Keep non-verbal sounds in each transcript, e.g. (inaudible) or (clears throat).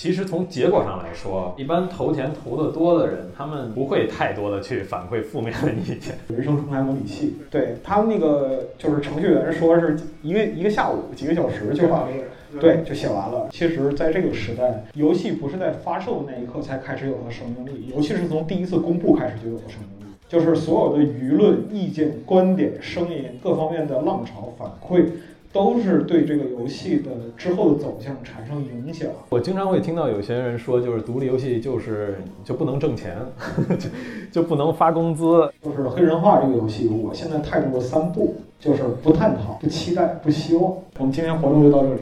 其实从结果上来说，一般投钱投得多的人，他们不会太多的去反馈负面的意见。(laughs) 人生重来模拟器，对他们那个就是程序员说是一个一个下午几个小时就把对就写完了。其实，在这个时代，游戏不是在发售那一刻才开始有了生命力，游戏是从第一次公布开始就有了生命力，就是所有的舆论、意见、观点、声音各方面的浪潮反馈。都是对这个游戏的之后的走向产生影响。我经常会听到有些人说，就是独立游戏就是就不能挣钱，就 (laughs) 就不能发工资。就是黑人化这个游戏，我现在态度是三不，就是不探讨、不期待、不希望。我们今天活动就到这里。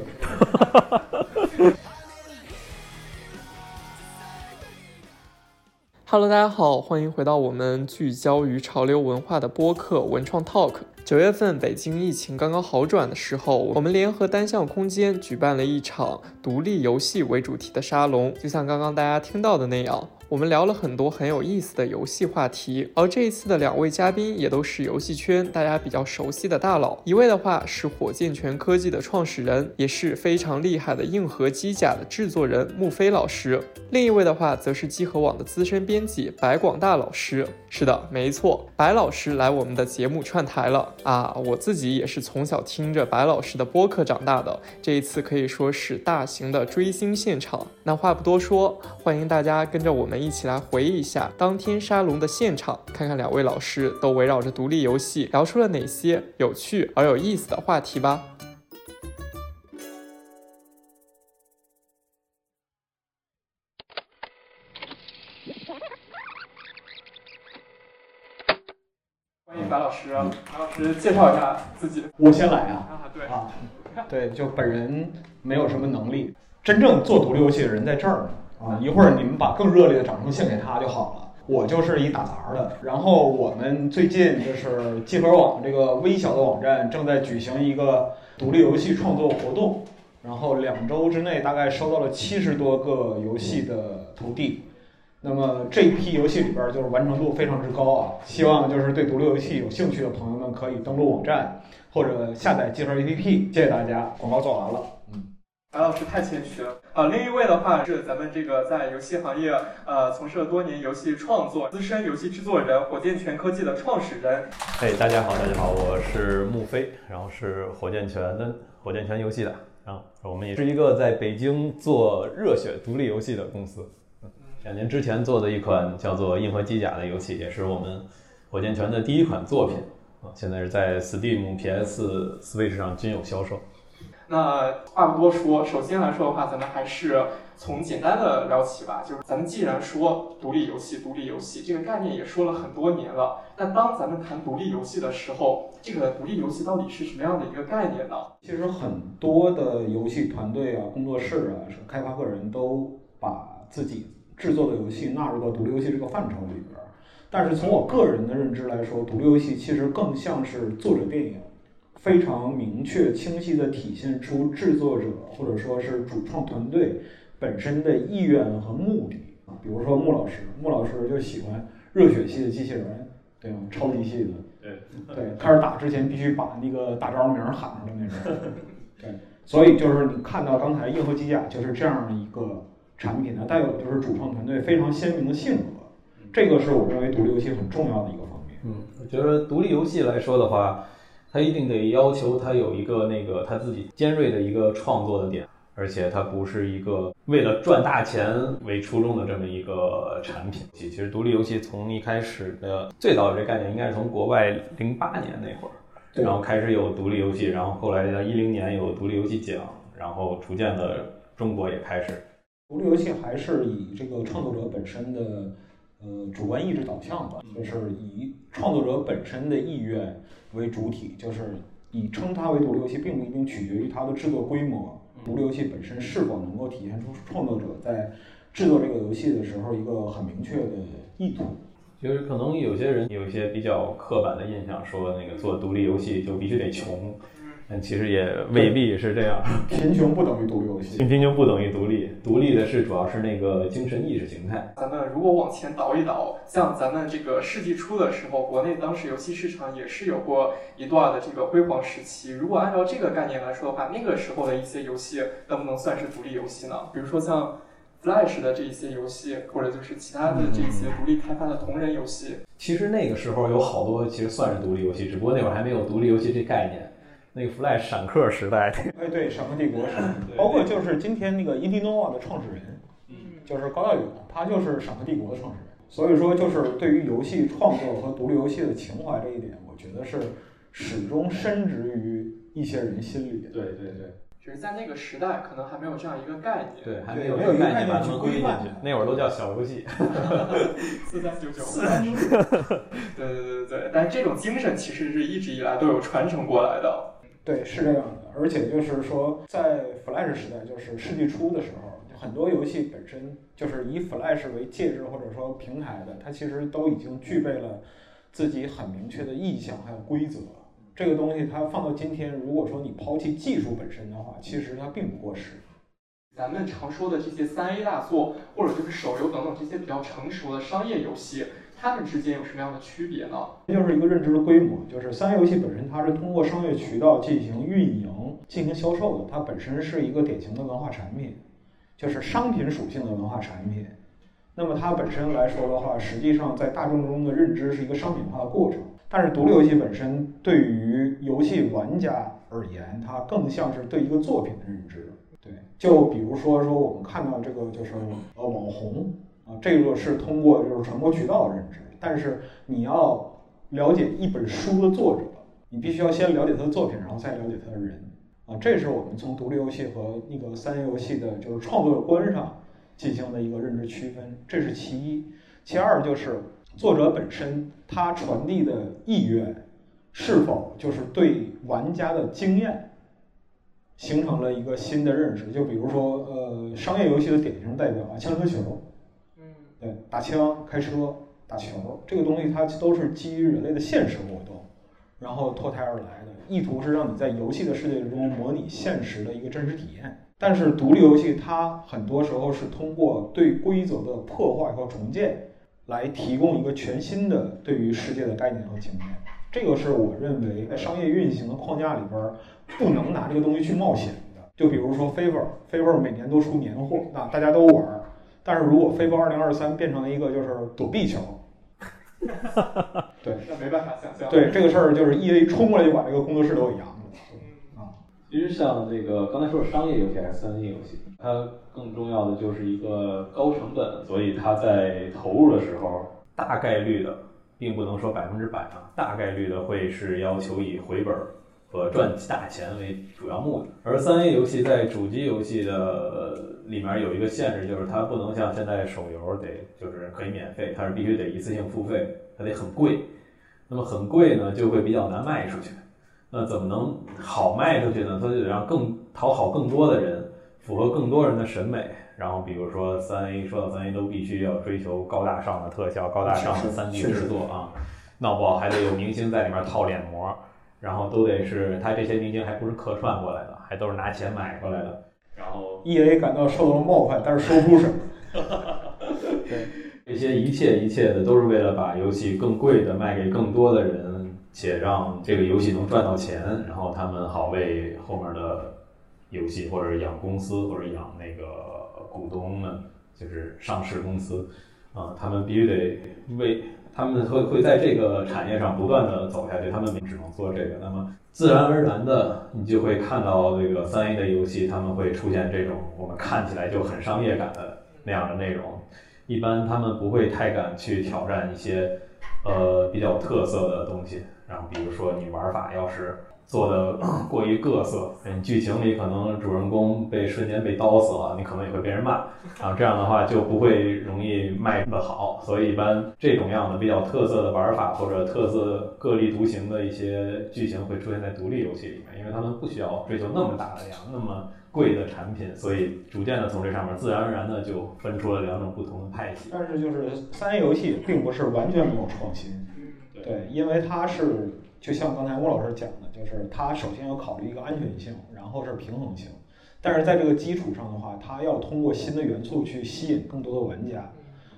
Hello，大家好，欢迎回到我们聚焦于潮流文化的播客文创 Talk。九月份，北京疫情刚刚好转的时候，我们联合单向空间举办了一场独立游戏为主题的沙龙，就像刚刚大家听到的那样。我们聊了很多很有意思的游戏话题，而这一次的两位嘉宾也都是游戏圈大家比较熟悉的大佬。一位的话是火箭拳科技的创始人，也是非常厉害的硬核机甲的制作人穆飞老师；另一位的话则是机核网的资深编辑白广大老师。是的，没错，白老师来我们的节目串台了啊！我自己也是从小听着白老师的播客长大的，这一次可以说是大型的追星现场。那话不多说，欢迎大家跟着我们。一起来回忆一下当天沙龙的现场，看看两位老师都围绕着独立游戏聊出了哪些有趣而有意思的话题吧。白老师，白老师介绍一下自己。我先来啊。啊，对啊，对，就本人没有什么能力，真正做独立游戏的人在这儿呢。啊，一会儿你们把更热烈的掌声献给他就好了。我就是一打杂的。然后我们最近就是集合网这个微小的网站正在举行一个独立游戏创作活动，然后两周之内大概收到了七十多个游戏的投递。那么这一批游戏里边就是完成度非常之高啊，希望就是对独立游戏有兴趣的朋友们可以登录网站或者下载集合 APP。谢谢大家，广告做完了。嗯白老师太谦虚了啊！另一位的话是咱们这个在游戏行业呃从事了多年游戏创作、资深游戏制作人火箭拳科技的创始人。哎，大家好，大家好，我是穆飞，然后是火箭拳的火箭拳游戏的，然后我们也是一个在北京做热血独立游戏的公司。两年之前做的一款叫做《硬核机甲》的游戏，也是我们火箭拳的第一款作品啊，现在是在 Steam、PS、Switch 上均有销售。那话不多说，首先来说的话，咱们还是从简单的聊起吧。就是咱们既然说独立游戏，独立游戏这个概念也说了很多年了。那当咱们谈独立游戏的时候，这个独立游戏到底是什么样的一个概念呢？其实很多的游戏团队啊、工作室啊、开发个人都把自己制作的游戏纳入到独立游戏这个范畴里边。但是从我个人的认知来说，独立游戏其实更像是作者电影。非常明确、清晰地体现出制作者或者说是主创团队本身的意愿和目的啊。比如说穆老师，穆老师就喜欢热血系的机器人，对吗？超级系的，对对，开始打之前必须把那个大招名喊上的那种。对，所以就是你看到刚才硬核机甲就是这样的一个产品呢，带有就是主创团队非常鲜明的性格，这个是我认为独立游戏很重要的一个方面。嗯，我觉得独立游戏来说的话。它一定得要求它有一个那个它自己尖锐的一个创作的点，而且它不是一个为了赚大钱为初衷的这么一个产品。其实独立游戏从一开始的最早这概念应该是从国外零八年那会儿，然后开始有独立游戏，然后后来到一零年有独立游戏奖，然后逐渐的中国也开始。独立游戏还是以这个创作者本身的呃主观意志导向吧，就是以创作者本身的意愿。为主体，就是以称它为独立游戏，并不一定取决于它的制作规模。独立游戏本身是否能够体现出创作者在制作这个游戏的时候一个很明确的意图？就是可能有些人有一些比较刻板的印象，说那个做独立游戏就必须得穷。但其实也未必是这样，(laughs) 贫穷不等于独立游戏，贫穷不等于独立，独立的是主要是那个精神意识形态。咱们如果往前倒一倒，像咱们这个世纪初的时候，国内当时游戏市场也是有过一段的这个辉煌时期。如果按照这个概念来说的话，那个时候的一些游戏能不能算是独立游戏呢？比如说像 Flash 的这一些游戏，或者就是其他的这些独立开发的同人游戏。其实那个时候有好多其实算是独立游戏，只不过那会儿还没有独立游戏这概念。那个 Flash 闪客时代，哎对，(laughs) 闪客帝国是，包括就是今天那个 Indinova 的创始人，嗯，就是高大勇，他就是闪客帝国的创始人。所以说，就是对于游戏创作和独立游戏的情怀这一点，我觉得是始终深植于一些人心里。对对对。只是在那个时代，可能还没有这样一个概念。对，还没有没有概念把它们归进去。那会儿都叫小游戏。四三九九。四三九九。对对对对对，但是这种精神其实是一直以来都有传承过来的。对，是这样的。而且就是说，在 Flash 时代，就是世纪初的时候，很多游戏本身就是以 Flash 为介质或者说平台的，它其实都已经具备了自己很明确的意向还有规则。这个东西它放到今天，如果说你抛弃技术本身的话，其实它并不过时。咱们常说的这些三 A 大作，或者就是手游等等这些比较成熟的商业游戏，它们之间有什么样的区别呢？这就是一个认知的规模，就是三 A 游戏本身它是通过商业渠道进行运营、进行销售的，它本身是一个典型的文化产品，就是商品属性的文化产品。那么它本身来说的话，实际上在大众中的认知是一个商品化的过程。但是独立游戏本身对于游戏玩家而言，它更像是对一个作品的认知。对，就比如说说我们看到这个就是呃网红啊，这个是通过就是传播渠道认知。但是你要了解一本书的作者，你必须要先了解他的作品，然后再了解他的人啊。这是我们从独立游戏和那个三 A 游戏的就是创作观上进行的一个认知区分，这是其一。其二就是。作者本身他传递的意愿，是否就是对玩家的经验形成了一个新的认识？就比如说，呃，商业游戏的典型代表啊，枪车球，对，打枪、开车、打球，这个东西它都是基于人类的现实活动，然后脱胎而来的，意图是让你在游戏的世界中模拟现实的一个真实体验。但是独立游戏它很多时候是通过对规则的破坏和重建。来提供一个全新的对于世界的概念和经验，这个是我认为在商业运行的框架里边不能拿这个东西去冒险的。就比如说 FIFA，FIFA 每年都出年货，那大家都玩。但是如果 FIFA 二零二三变成了一个就是躲避球，(laughs) 对，那没办法想象。对这个事儿，就是 EA 冲过来就把这个工作室都给扬了。其实像这个刚才说的商业游戏还是三 A 游戏，它更重要的就是一个高成本，所以它在投入的时候，大概率的，并不能说百分之百啊，大概率的会是要求以回本和赚大钱为主要目的。而三 A 游戏在主机游戏的里面有一个限制，就是它不能像现在手游得就是可以免费，它是必须得一次性付费，它得很贵。那么很贵呢，就会比较难卖出去。那怎么能好卖出去呢？它就得让更讨好更多的人，符合更多人的审美。然后比如说三 A，说到三 A 都必须要追求高大上的特效、高大上的三 D 制作啊，闹不好还得有明星在里面套脸膜，然后都得是他这些明星还不是客串过来的，还都是拿钱买过来的。然后 EA 感到受到了冒犯，但是说不出什么。(laughs) 对，这些一切一切的都是为了把游戏更贵的卖给更多的人。且让这个游戏能赚到钱，然后他们好为后面的游戏或者养公司或者养那个股东们，就是上市公司，啊，他们必须得为他们会会在这个产业上不断的走下去，他们只能做这个。那么自然而然的，你就会看到这个三 A 的游戏，他们会出现这种我们看起来就很商业感的那样的内容。一般他们不会太敢去挑战一些呃比较特色的东西。然后，比如说你玩法要是做的 (clears throat) 过于各色，你剧情里可能主人公被瞬间被刀死了，你可能也会被人骂。然后这样的话就不会容易卖的好。所以一般这种样的比较特色的玩法或者特色个例独行的一些剧情会出现在独立游戏里面，因为他们不需要追求那么大的量、那么贵的产品，所以逐渐的从这上面自然而然的就分出了两种不同的派系。但是就是三 A 游戏并不是完全没有创新。对，因为它是就像刚才吴老师讲的，就是它首先要考虑一个安全性，然后是平衡性。但是在这个基础上的话，它要通过新的元素去吸引更多的玩家。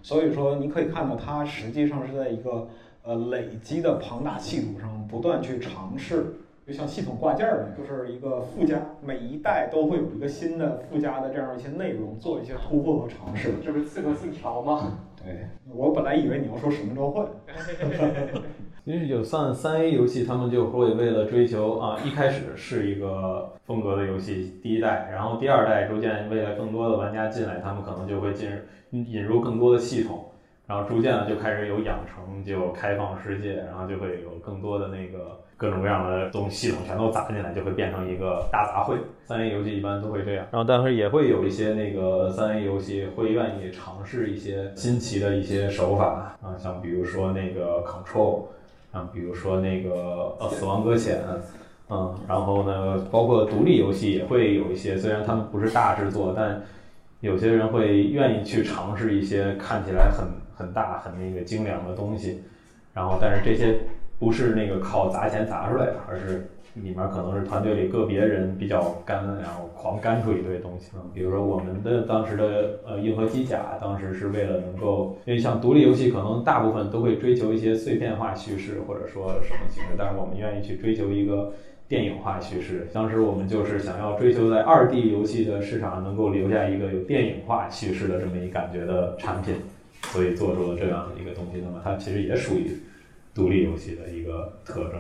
所以说，你可以看到它实际上是在一个呃累积的庞大系统上不断去尝试就像系统挂件儿的，就是一个附加，每一代都会有一个新的附加的这样一些内容，做一些突破和尝试。这不是刺客信条吗？(laughs) 对，我本来以为你要说使命召唤。(laughs) (laughs) 因为有算三 A 游戏，他们就会为了追求啊，一开始是一个风格的游戏，第一代，然后第二代逐渐为了更多的玩家进来，他们可能就会进引入更多的系统，然后逐渐的就开始有养成，就开放世界，然后就会有更多的那个各种各样的东系统全都砸进来，就会变成一个大杂烩。三 A 游戏一般都会这样，然后但是也会有一些那个三 A 游戏会愿意尝试一些新奇的一些手法啊，像比如说那个 Control。啊，比如说那个呃，《死亡搁浅》，嗯，然后呢，包括独立游戏也会有一些，虽然他们不是大制作，但有些人会愿意去尝试一些看起来很很大、很那个精良的东西，然后但是这些不是那个靠砸钱砸出来的，而是。里面可能是团队里个别人比较干，然后狂干出一堆东西。比如说我们的当时的呃硬核机甲，当时是为了能够，因为像独立游戏可能大部分都会追求一些碎片化叙事或者说什么形式，但是我们愿意去追求一个电影化叙事。当时我们就是想要追求在二 D 游戏的市场上能够留下一个有电影化叙事的这么一感觉的产品，所以做出了这样的一个东西。那么它其实也属于独立游戏的一个特征。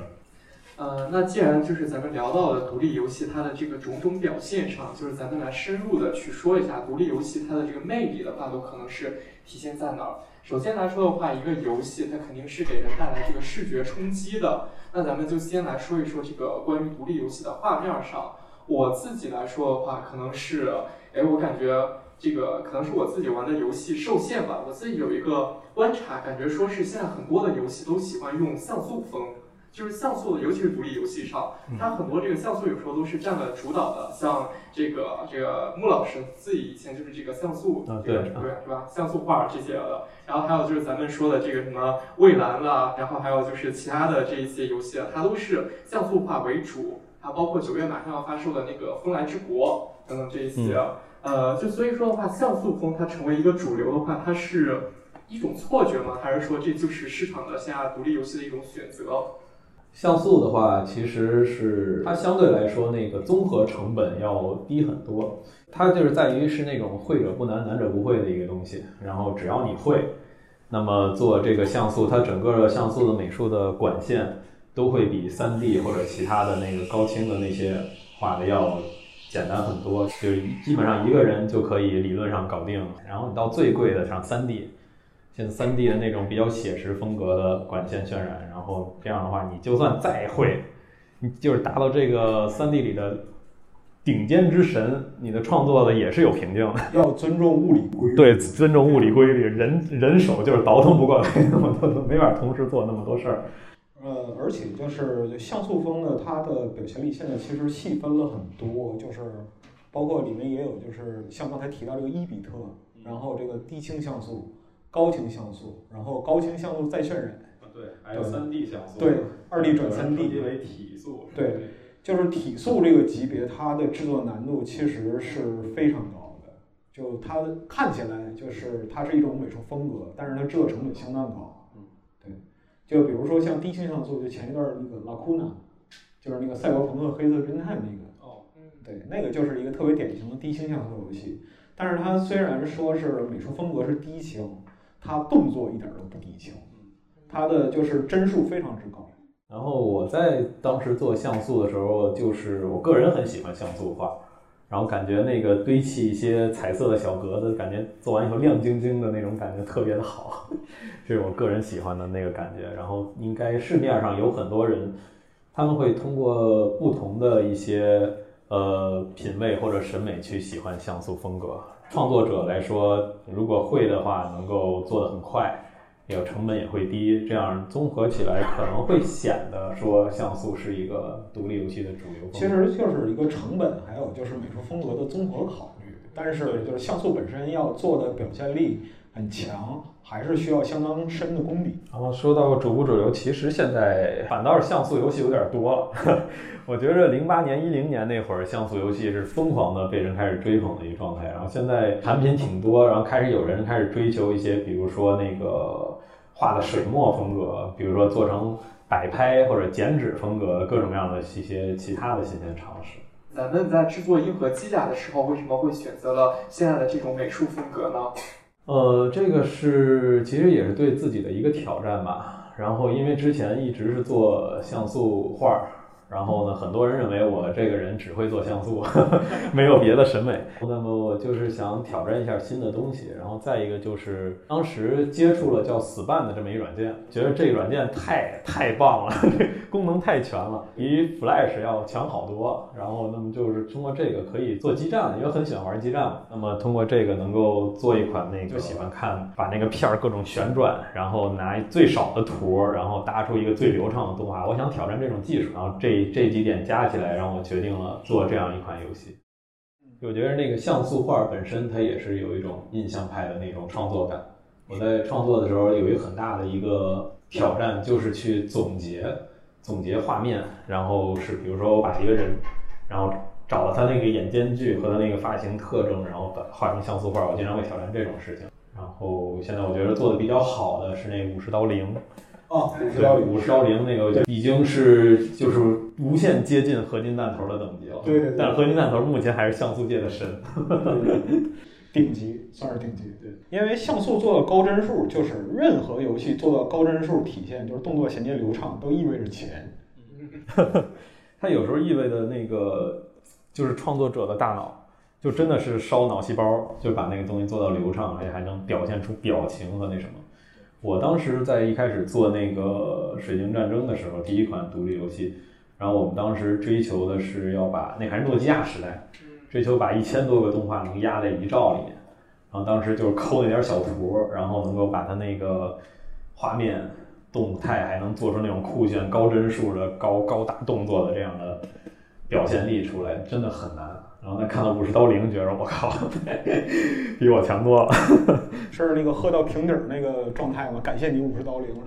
呃，那既然就是咱们聊到了独立游戏它的这个种种表现上，就是咱们来深入的去说一下独立游戏它的这个魅力的话，都可能是体现在哪儿？首先来说的话，一个游戏它肯定是给人带来这个视觉冲击的。那咱们就先来说一说这个关于独立游戏的画面上。我自己来说的话，可能是，哎，我感觉这个可能是我自己玩的游戏受限吧。我自己有一个观察，感觉说是现在很多的游戏都喜欢用像素风。就是像素，尤其是独立游戏上，它很多这个像素有时候都是占了主导的。像这个这个穆老师自己以前就是这个像素，对对是吧？像素画这些的。然后还有就是咱们说的这个什么蔚蓝啦，然后还有就是其他的这一些游戏，它都是像素化为主。还包括九月马上要发售的那个《风来之国》等等这一些。呃，就所以说的话，像素风它成为一个主流的话，它是一种错觉吗？还是说这就是市场的现在独立游戏的一种选择？像素的话，其实是它相对来说那个综合成本要低很多。它就是在于是那种会者不难，难者不会的一个东西。然后只要你会，那么做这个像素，它整个像素的美术的管线都会比三 D 或者其他的那个高清的那些画的要简单很多。就基本上一个人就可以理论上搞定。然后你到最贵的像三 D。现在三 D 的那种比较写实风格的管线渲染，然后这样的话，你就算再会，你就是达到这个三 D 里的顶尖之神，你的创作的也是有瓶颈的。要尊重物理规律。(laughs) 对，尊重物理规律，人人手就是倒腾不过来那么多，(laughs) 没法同时做那么多事儿。呃，而且就是像素风呢，它的表现力现在其实细分了很多，就是包括里面也有，就是像刚才提到这个一比特，然后这个低清像素。高清像素，然后高清像素再渲染，对，还有三 D 像素，对，二 D 转三 D 为体素，对，就是体素这个级别，它的制作难度其实是非常高的，就它看起来就是它是一种美术风格，但是它制作成本相当高，嗯，对，就比如说像低清像素，就前一段那个 Lacuna，就是那个赛博朋克黑色侦探那个，哦，对，那个就是一个特别典型的低清像素游戏，但是它虽然说是美术风格是低清。它动作一点都不低清，它的就是帧数非常之高。然后我在当时做像素的时候，就是我个人很喜欢像素画，然后感觉那个堆砌一些彩色的小格子，感觉做完以后亮晶晶的那种感觉特别的好，这 (laughs) 是我个人喜欢的那个感觉。然后应该市面上有很多人，他们会通过不同的一些呃品味或者审美去喜欢像素风格。创作者来说，如果会的话，能够做得很快，也有成本也会低，这样综合起来可能会显得说像素是一个独立游戏的主流。其实就是一个成本，还有就是美术风格的综合考虑。但是就是像素本身要做的表现力很强，还是需要相当深的功底。然后说到主不主流，其实现在 (laughs) 反倒是像素游戏有点多了。(laughs) 我觉着零八年、一零年那会儿，像素游戏是疯狂的被人开始追捧的一个状态。然后现在产品挺多，然后开始有人开始追求一些，比如说那个画的水墨风格，比如说做成摆拍或者剪纸风格各种各样的一些其他的新鲜尝试。咱们在制作《硬核机甲》的时候，为什么会选择了现在的这种美术风格呢？呃，这个是其实也是对自己的一个挑战吧。然后因为之前一直是做像素画。然后呢，很多人认为我这个人只会做像素，(laughs) 没有别的审美。那么我就是想挑战一下新的东西。然后再一个就是当时接触了叫 Span 的这么一软件，觉得这个软件太太棒了，(laughs) 功能太全了，比 Flash 要强好多。然后那么就是通过这个可以做基站，因为很喜欢玩基站嘛。那么通过这个能够做一款那个就喜欢看，把那个片儿各种旋转，然后拿最少的图，然后搭出一个最流畅的动画。我想挑战这种技术，然后这。这几点加起来，让我决定了做这样一款游戏。我觉得那个像素画本身，它也是有一种印象派的那种创作感。我在创作的时候，有一个很大的一个挑战，就是去总结总结画面。然后是比如说，我把一个人，然后找了他那个眼间距和他那个发型特征，然后把画成像素画。我经常会挑战这种事情。然后现在我觉得做的比较好的是那武士刀零。哦，五十刀零，五十刀零那个已经是就是无限接近合金弹头的等级了。对对。但合金弹头目前还是像素界的神，(laughs) 顶级算是顶级。对，因为像素做到高帧数，就是任何游戏做到高帧数体现就是动作衔接流畅，都意味着钱。(laughs) 它有时候意味着那个就是创作者的大脑就真的是烧脑细胞，就把那个东西做到流畅，而且还能表现出表情和那什么。我当时在一开始做那个《水晶战争》的时候，第一款独立游戏，然后我们当时追求的是要把那还是诺基亚时代，追求把一千多个动画能压在一兆里面，然后当时就是抠那点小图，然后能够把它那个画面动态还能做出那种酷炫高帧数的高高大动作的这样的表现力出来，真的很难。然后再看到五十刀零，觉得我靠，比我强多了。(laughs) 是那个喝到瓶底儿那个状态吗？感谢你五十刀零。(laughs)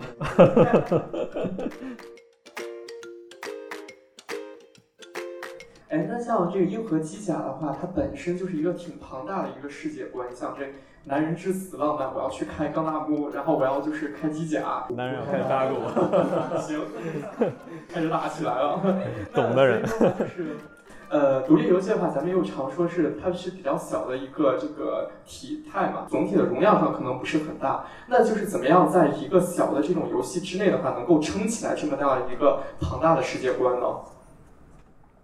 哎，那像这个硬核机甲的话，它本身就是一个挺庞大的一个世界观。像这男人至死浪漫，我要去开钢大木，然后我要就是开机甲。男人要开大路。(laughs) 行，开始打起来了。懂的人。是。呃，独立游戏的话，咱们又常说是它是比较小的一个这个体态嘛，总体的容量上可能不是很大。那就是怎么样在一个小的这种游戏之内的话，能够撑起来这么大一个庞大的世界观呢？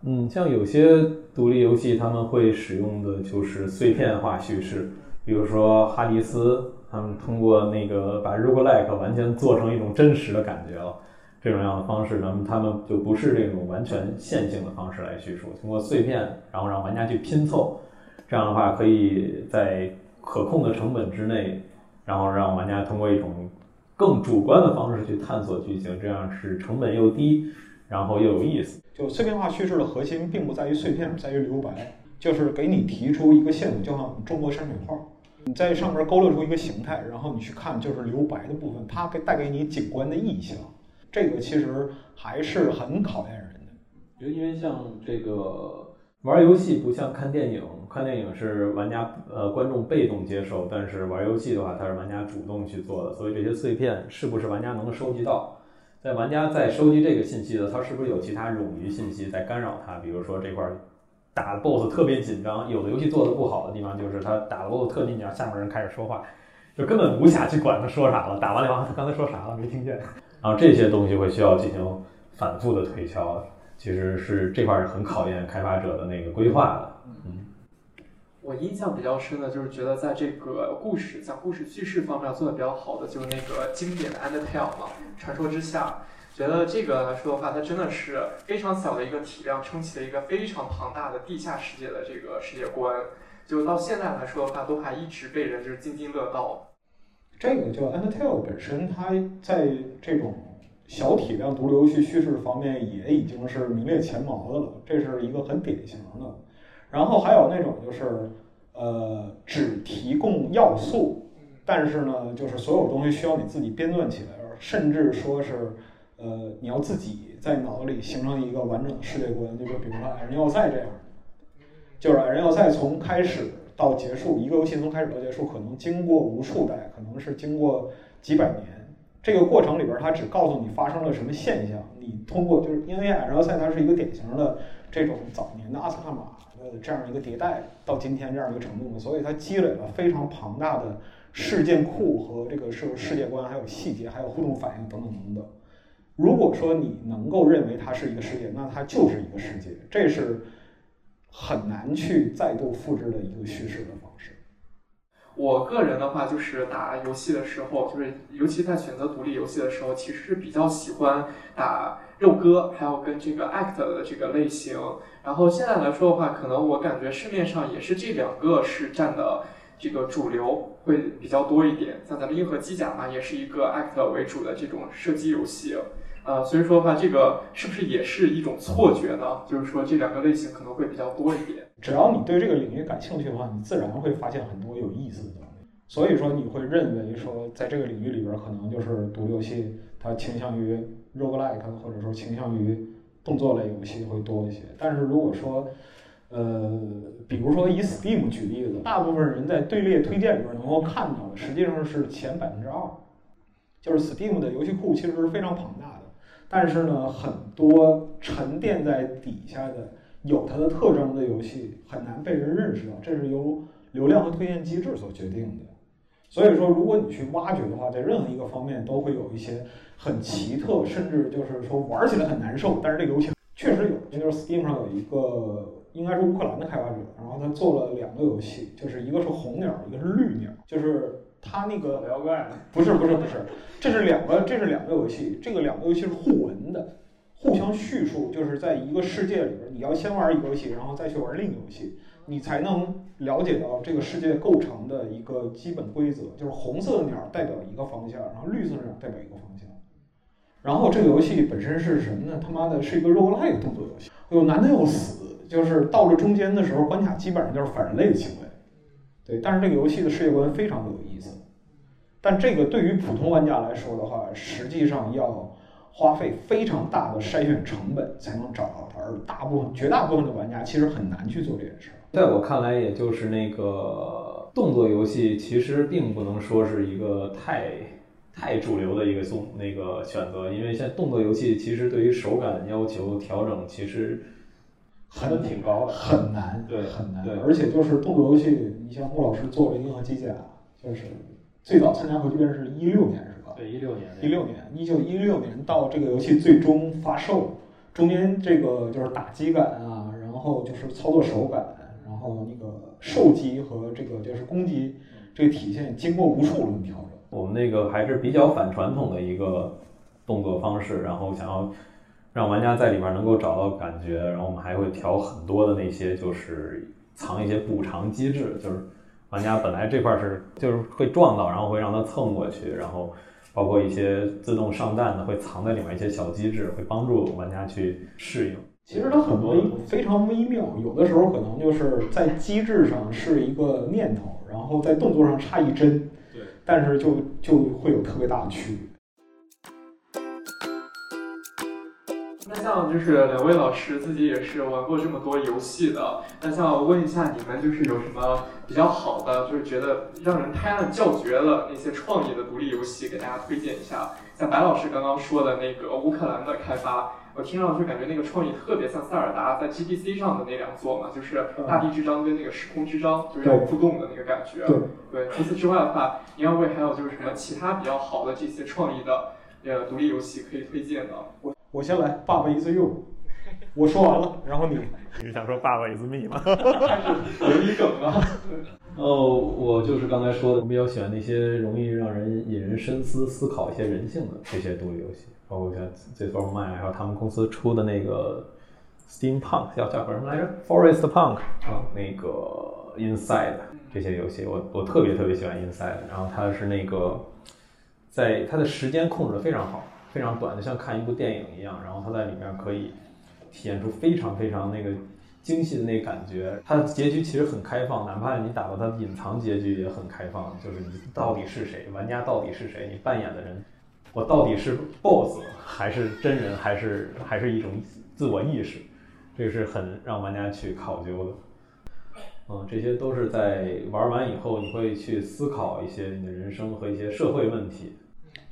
嗯，像有些独立游戏，他们会使用的就是碎片化叙事，比如说哈迪斯，他们通过那个把 roguelike 完全做成一种真实的感觉了。这种样的方式，那么他们就不是这种完全线性的方式来叙述，通过碎片，然后让玩家去拼凑，这样的话可以在可控的成本之内，然后让玩家通过一种更主观的方式去探索剧情，这样是成本又低，然后又有意思。就碎片化叙事的核心并不在于碎片，在于留白，就是给你提出一个线索，就像中国山水画，你在上面勾勒出一个形态，然后你去看就是留白的部分，它给带给你景观的意象。这个其实还是很考验人的，就因为像这个玩游戏不像看电影，看电影是玩家呃观众被动接受，但是玩游戏的话，它是玩家主动去做的，所以这些碎片是不是玩家能收集到？在玩家在收集这个信息的，他是不是有其他冗余信息在干扰他？比如说这块打的 BOSS 特别紧张，有的游戏做的不好的地方就是他打的 BOSS 特别紧张，下面人开始说话，就根本无暇去管他说啥了，打完了以后他刚才说啥了没听见。然后这些东西会需要进行反复的推敲，其实是这块是很考验开发者的那个规划的。嗯，我印象比较深的就是觉得在这个故事讲故事叙事方面做的比较好的，就是那个经典的《Undertale》嘛，《传说之下》。觉得这个来说的话，它真的是非常小的一个体量，撑起了一个非常庞大的地下世界的这个世界观。就到现在来说的话，都还一直被人就是津津乐道。这个叫《Undertale》本身，它在这种小体量独立游戏叙事方面也已经是名列前茅的了，这是一个很典型的。然后还有那种就是，呃，只提供要素，但是呢，就是所有东西需要你自己编撰起来，甚至说是，呃，你要自己在脑子里形成一个完整的世界观，就是比如说《矮人要塞》这样，就是《矮人要塞》从开始。到结束，一个游戏从开始到结束，可能经过无数代，可能是经过几百年，这个过程里边，它只告诉你发生了什么现象。你通过就是因为 L 赛它是一个典型的这种早年的阿斯克马的这样一个迭代到今天这样一个程度，所以它积累了非常庞大的事件库和这个世世界观，还有细节，还有互动反应等等等等。如果说你能够认为它是一个世界，那它就是一个世界，这是很难去再度复制的一个叙事的方式。我个人的话，就是打游戏的时候，就是尤其在选择独立游戏的时候，其实是比较喜欢打肉鸽，还有跟这个 act 的这个类型。然后现在来说的话，可能我感觉市面上也是这两个是占的这个主流会比较多一点。像咱们硬核机甲嘛，也是一个 act 为主的这种射击游戏。呃，所以说的话，这个是不是也是一种错觉呢？就是说这两个类型可能会比较多一点。只要你对这个领域感兴趣的话，你自然会发现很多有意思的东西。所以说，你会认为说，在这个领域里边，可能就是独游戏它倾向于 roguelike，或者说倾向于动作类游戏会多一些。但是如果说，呃，比如说以 Steam 举例子，大部分人在队列推荐里边能够看到的，实际上是前百分之二，就是 Steam 的游戏库其实是非常庞大的。但是呢，很多沉淀在底下的有它的特征的游戏很难被人认识到，这是由流量和推荐机制所决定的。所以说，如果你去挖掘的话，在任何一个方面都会有一些很奇特，甚至就是说玩起来很难受。但是这个游戏确实有，这就是 Steam 上有一个应该是乌克兰的开发者，然后他做了两个游戏，就是一个是红鸟，一个是绿鸟，就是。它那个不是不是不是，这是两个这是两个游戏，这个两个游戏是互文的，互相叙述，就是在一个世界里边，你要先玩一个游戏，然后再去玩另一个游戏，你才能了解到这个世界构成的一个基本规则，就是红色的鸟代表一个方向，然后绿色的鸟代表一个方向。然后这个游戏本身是什么呢？他妈的是一个 roguelike 动作游戏，有难的要死，就是到了中间的时候，关卡基本上就是反人类的行为。对，但是这个游戏的世界观非常的有意思，但这个对于普通玩家来说的话，实际上要花费非常大的筛选成本才能找到它，而大部分、绝大部分的玩家其实很难去做这件事。在我看来，也就是那个动作游戏，其实并不能说是一个太太主流的一个送那个选择，因为现在动作游戏其实对于手感要求调整其实。很挺高的，很难，对，很难，对，而且就是动作游戏，你像穆老师做了《银河机甲》，就是最早参加核聚变是一六年，是吧？对，一六年，一六年，一九一六年到这个游戏最终发售，中间这个就是打击感啊，然后就是操作手感，然后那个受击和这个就是攻击这个体现，经过无数轮调整。我们那个还是比较反传统的一个动作方式，然后想要。让玩家在里面能够找到感觉，然后我们还会调很多的那些，就是藏一些补偿机制，就是玩家本来这块是就是会撞到，然后会让它蹭过去，然后包括一些自动上弹的会藏在里面一些小机制，会帮助玩家去适应。其实它很多非常微妙，有的时候可能就是在机制上是一个念头，然后在动作上差一帧，对，但是就就会有特别大的区别。像就是两位老师自己也是玩过这么多游戏的，那像问一下你们就是有什么比较好的，就是觉得让人拍案叫绝的那些创意的独立游戏给大家推荐一下。像白老师刚刚说的那个乌克兰的开发，我听上去感觉那个创意特别像塞尔达在 GDC 上的那两座嘛，就是大地之章跟那个时空之章，就是要互动的那个感觉。对，除此之外的话，你二位还有就是什么其他比较好的这些创意的呃独立游戏可以推荐的？我。我先来，爸爸 is you。我说完了，然后你，(laughs) 你是想说爸爸 is me 吗？(laughs) 有一梗啊。(laughs) 哦，我就是刚才说的，我比较喜欢那些容易让人引人深思、思考一些人性的这些独立游戏，包括像 z f o r m i n 还有他们公司出的那个 Steampunk，叫叫什么来着？Forest Punk 啊，那个 Inside 这些游戏，我我特别特别喜欢 Inside，然后它是那个在它的时间控制的非常好。非常短，的像看一部电影一样，然后它在里面可以体现出非常非常那个精细的那个感觉。它的结局其实很开放，哪怕你打到它的隐藏结局也很开放，就是你到底是谁，玩家到底是谁，你扮演的人，我到底是 BOSS 还是真人，还是还是一种自我意识，这是很让玩家去考究的。嗯，这些都是在玩完以后，你会去思考一些你的人生和一些社会问题。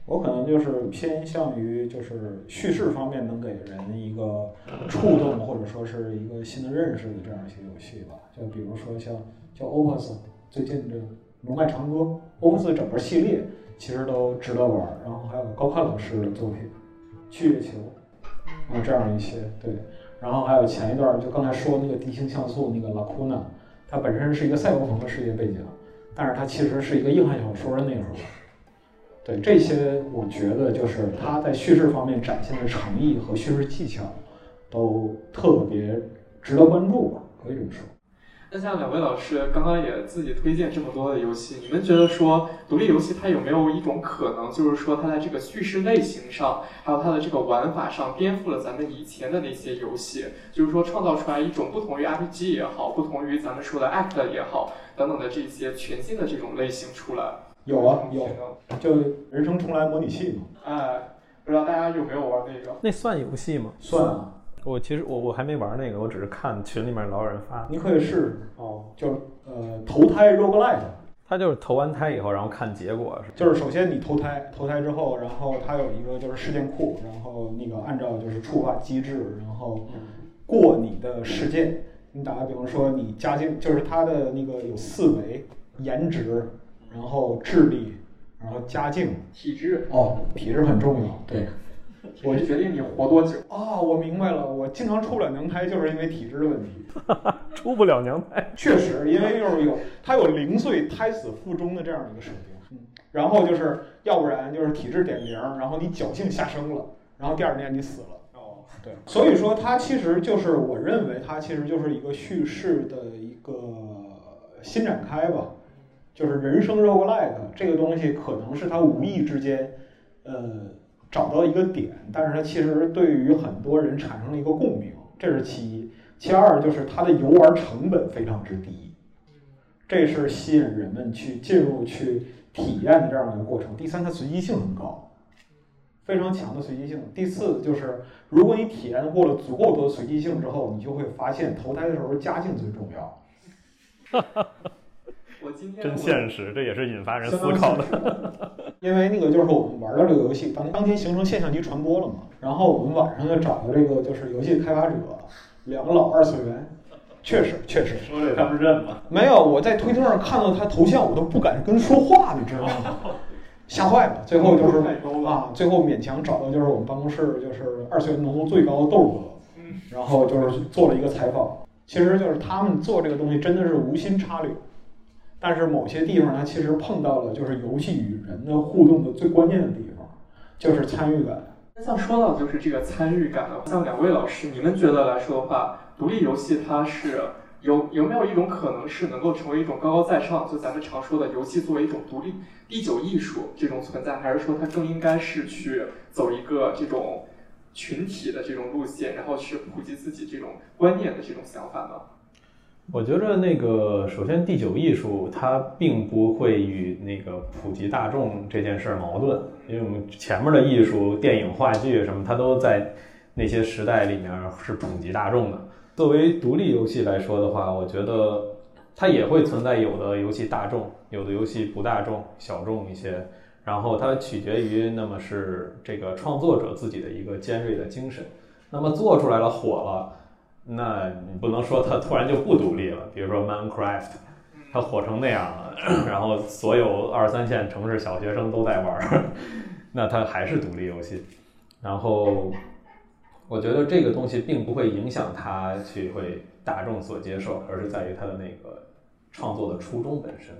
我可能就是偏向于就是叙事方面能给人一个触动或者说是一个新的认识的这样一些游戏吧。就比如说像叫 Opus 最近这《龙脉长歌》，Opus 整个系列其实都值得玩。然后还有高看老师的作品《去月球》啊这样一些对。然后还有前一段就刚才说那个地形像素那个 Lacuna，它本身是一个赛博朋克世界背景，但是它其实是一个硬汉小说的内容。对这些，我觉得就是他在叙事方面展现的诚意和叙事技巧，都特别值得关注吧，可以这么说。那像两位老师刚刚也自己推荐这么多的游戏，你们觉得说独立游戏它有没有一种可能，就是说它在这个叙事类型上，还有它的这个玩法上颠覆了咱们以前的那些游戏，就是说创造出来一种不同于 RPG 也好，不同于咱们说的 Act 也好等等的这些全新的这种类型出来？有啊，有，就人生重来模拟器嘛。哎，不知道大家有没有玩那个？那算游戏吗？算啊。我其实我我还没玩那个，我只是看群里面老有人发。你可以试试哦，就是呃投胎 roguelite。它就是投完胎以后，然后看结果是。就是首先你投胎，投胎之后，然后它有一个就是事件库，然后那个按照就是触发机制，然后过你的事件。你打个比方说，你家境就是它的那个有四维，颜值。然后智力，然后家境、体质哦，体质很重要。对，我就决定你活多久啊！我明白了，我经常出不了娘胎，就是因为体质的问题。出不了娘胎，确实，因为就是有它有零岁胎死腹中的这样一个设定。嗯，然后就是要不然就是体质点零，然后你侥幸下生了，然后第二年你死了。哦，对，所以说它其实就是我认为它其实就是一个叙事的一个新展开吧。就是人生 roguelike 这个东西，可能是他无意之间，呃，找到一个点，但是它其实对于很多人产生了一个共鸣，这是其一。其二就是它的游玩成本非常之低，这是吸引人们去进入去体验的这样的一个过程。第三，它随机性很高，非常强的随机性。第四，就是如果你体验过了足够多随机性之后，你就会发现投胎的时候家境最重要。哈哈哈我今天真现实，这也是引发人思考的。(laughs) 因为那个就是我们玩的这个游戏当当天形成现象级传播了嘛，然后我们晚上就找了这个就是游戏开发者，两个老二次元，确实确实。说这他们认吗？没有，我在推特上看到他头像，我都不敢跟说话，你知道吗？吓坏了。最后就是啊，最后勉强找到就是我们办公室就是二次元浓度最高的豆哥，然后就是做了一个采访。其实就是他们做这个东西真的是无心插柳。但是某些地方，它其实碰到了就是游戏与人的互动的最关键的地方，就是参与感。那像说到就是这个参与感的话，像两位老师，你们觉得来说的话，独立游戏它是有有没有一种可能是能够成为一种高高在上，就咱们常说的游戏作为一种独立第九艺术这种存在，还是说它更应该是去走一个这种群体的这种路线，然后去普及自己这种观念的这种想法呢？我觉着那个，首先第九艺术它并不会与那个普及大众这件事儿矛盾，因为我们前面的艺术、电影、话剧什么，它都在那些时代里面是普及大众的。作为独立游戏来说的话，我觉得它也会存在有的游戏大众，有的游戏不大众、小众一些，然后它取决于那么是这个创作者自己的一个尖锐的精神，那么做出来了火了。那你不能说它突然就不独立了。比如说 Minecraft，它火成那样了，(clears throat) 然后所有二三线城市小学生都在玩，(laughs) 那它还是独立游戏。然后我觉得这个东西并不会影响它去会大众所接受，而是在于它的那个创作的初衷本身。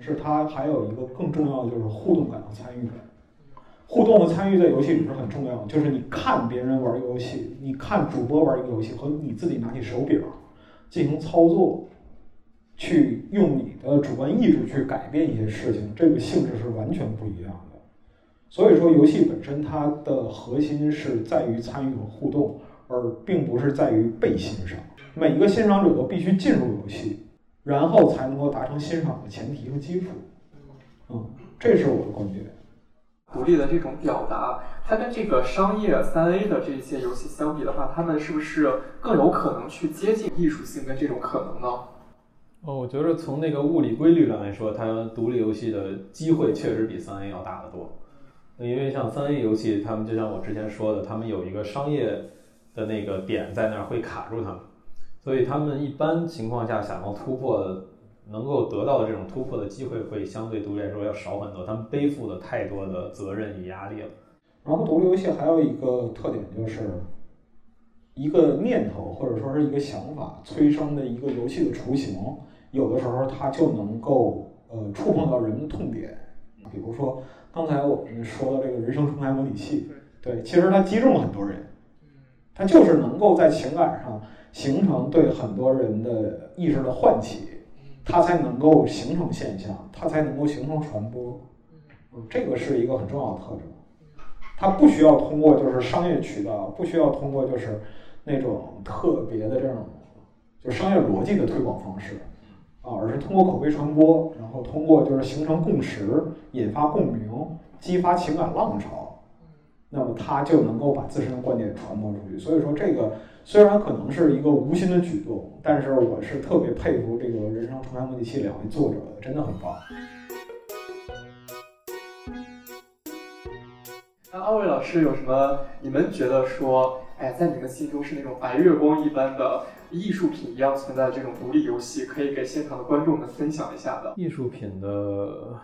是它还有一个更重要的就是互动感和参与感。互动和参与在游戏里是很重要的，就是你看别人玩游戏，你看主播玩一个游戏，和你自己拿起手柄进行操作，去用你的主观意志去改变一些事情，这个性质是完全不一样的。所以说，游戏本身它的核心是在于参与和互动，而并不是在于被欣赏。每一个欣赏者都必须进入游戏，然后才能够达成欣赏的前提和基础。嗯，这是我的观点。独立的这种表达，它跟这个商业三 A 的这些游戏相比的话，他们是不是更有可能去接近艺术性跟这种可能呢？哦，我觉得从那个物理规律上来说，它独立游戏的机会确实比三 A 要大得多。因为像三 A 游戏，他们就像我之前说的，他们有一个商业的那个点在那儿会卡住他们，所以他们一般情况下想要突破，能够得到的这种突破的机会会相对独立来说要少很多，他们背负了太多的责任与压力了。然后独立游戏还有一个特点就是，一个念头或者说是一个想法催生的一个游戏的雏形，有的时候它就能够呃触碰到人们的痛点。比如说刚才我们说的这个人生重开模拟器，对，其实它击中了很多人，它就是能够在情感上形成对很多人的意识的唤起，它才能够形成现象，它才能够形成传播。这个是一个很重要的特征。它不需要通过就是商业渠道，不需要通过就是那种特别的这种就商业逻辑的推广方式啊，而是通过口碑传播，然后通过就是形成共识，引发共鸣，激发情感浪潮，那么他就能够把自身的观点传播出去。所以说，这个虽然可能是一个无心的举动，但是我是特别佩服这个《人生重开模拟器》两位作者的，真的很棒。那二位老师有什么你们觉得说，哎，在你们心中是那种白月光一般的艺术品一样存在的这种独立游戏，可以给现场的观众们分享一下的？艺术品的，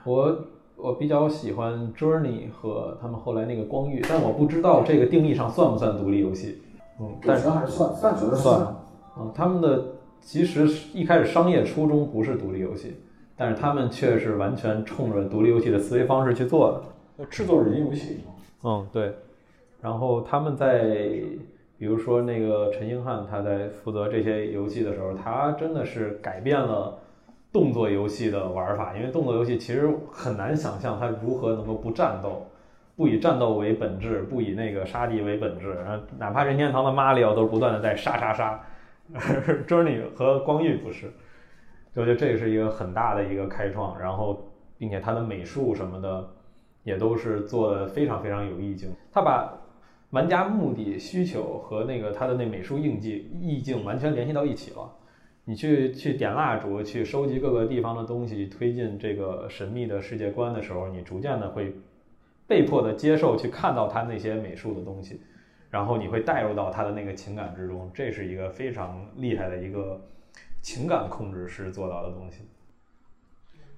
我我比较喜欢 Journey 和他们后来那个光遇，但我不知道这个定义上算不算独立游戏。嗯，但是还是算算觉得算。嗯，他们的其实一开始商业初衷不是独立游戏，但是他们却是完全冲着独立游戏的思维方式去做的。制作人游戏。嗯，对。然后他们在，比如说那个陈星汉，他在负责这些游戏的时候，他真的是改变了动作游戏的玩法。因为动作游戏其实很难想象它如何能够不战斗，不以战斗为本质，不以那个杀敌为本质。哪怕任天堂的马里奥都是不断的在杀杀杀。Journey 和光遇不是，我觉得这是一个很大的一个开创。然后，并且它的美术什么的。也都是做的非常非常有意境，他把玩家目的需求和那个他的那美术印记意境完全联系到一起了。你去去点蜡烛，去收集各个地方的东西，推进这个神秘的世界观的时候，你逐渐的会被迫的接受去看到他那些美术的东西，然后你会带入到他的那个情感之中。这是一个非常厉害的一个情感控制师做到的东西。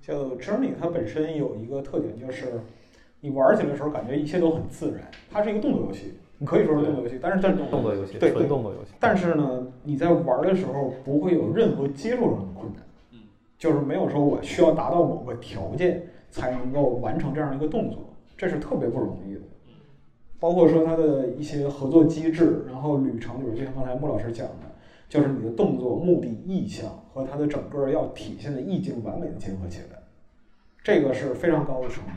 就 Journey 它本身有一个特点就是。你玩起来的时候，感觉一切都很自然。它是一个动作游戏，你可以说是动作游戏，但是在动作游戏，对纯动作游戏。但是呢，你在玩的时候不会有任何接受上的困难，嗯，就是没有说我需要达到某个条件才能够完成这样一个动作，这是特别不容易的。包括说它的一些合作机制，然后旅程里边，就像刚才穆老师讲的，就是你的动作、目的、意向和它的整个要体现的意境完美的结合起来，这个是非常高的成就。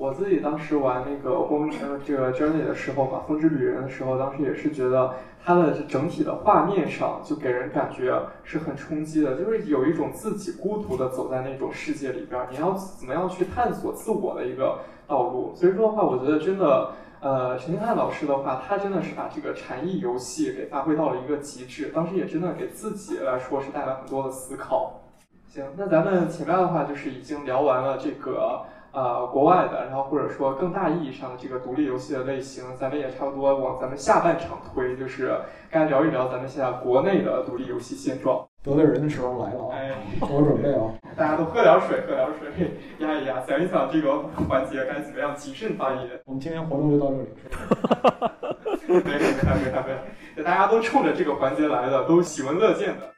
我自己当时玩那个风呃这个 Journey 的时候嘛，风之旅人的时候，当时也是觉得它的整体的画面上就给人感觉是很冲击的，就是有一种自己孤独的走在那种世界里边，你要怎么样去探索自我的一个道路。所以说的话，我觉得真的，呃，陈星汉老师的话，他真的是把这个禅意游戏给发挥到了一个极致，当时也真的给自己来说是带来很多的思考。行，那咱们前面的话就是已经聊完了这个。呃，国外的，然后或者说更大意义上的这个独立游戏的类型，咱们也差不多往咱们下半场推，就是该聊一聊咱们现在国内的独立游戏现状。得罪人的时候来了，哎，做好准备啊！大家都喝点水，喝点水，压一压，想一想这个环节该怎么样谨慎发言。我们今天活动就到这里。哈哈哈没没没没没，大家都冲着这个环节来的，都喜闻乐见的。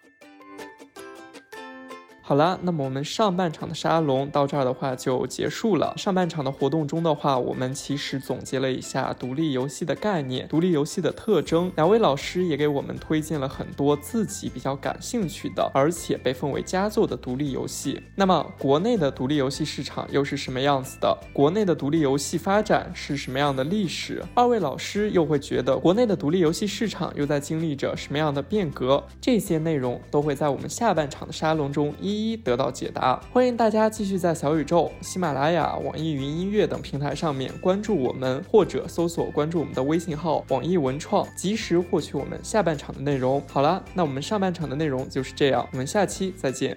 好啦，那么我们上半场的沙龙到这儿的话就结束了。上半场的活动中的话，我们其实总结了一下独立游戏的概念、独立游戏的特征。两位老师也给我们推荐了很多自己比较感兴趣的，而且被奉为佳作的独立游戏。那么国内的独立游戏市场又是什么样子的？国内的独立游戏发展是什么样的历史？二位老师又会觉得国内的独立游戏市场又在经历着什么样的变革？这些内容都会在我们下半场的沙龙中一。一一得到解答，欢迎大家继续在小宇宙、喜马拉雅、网易云音乐等平台上面关注我们，或者搜索关注我们的微信号“网易文创”，及时获取我们下半场的内容。好了，那我们上半场的内容就是这样，我们下期再见。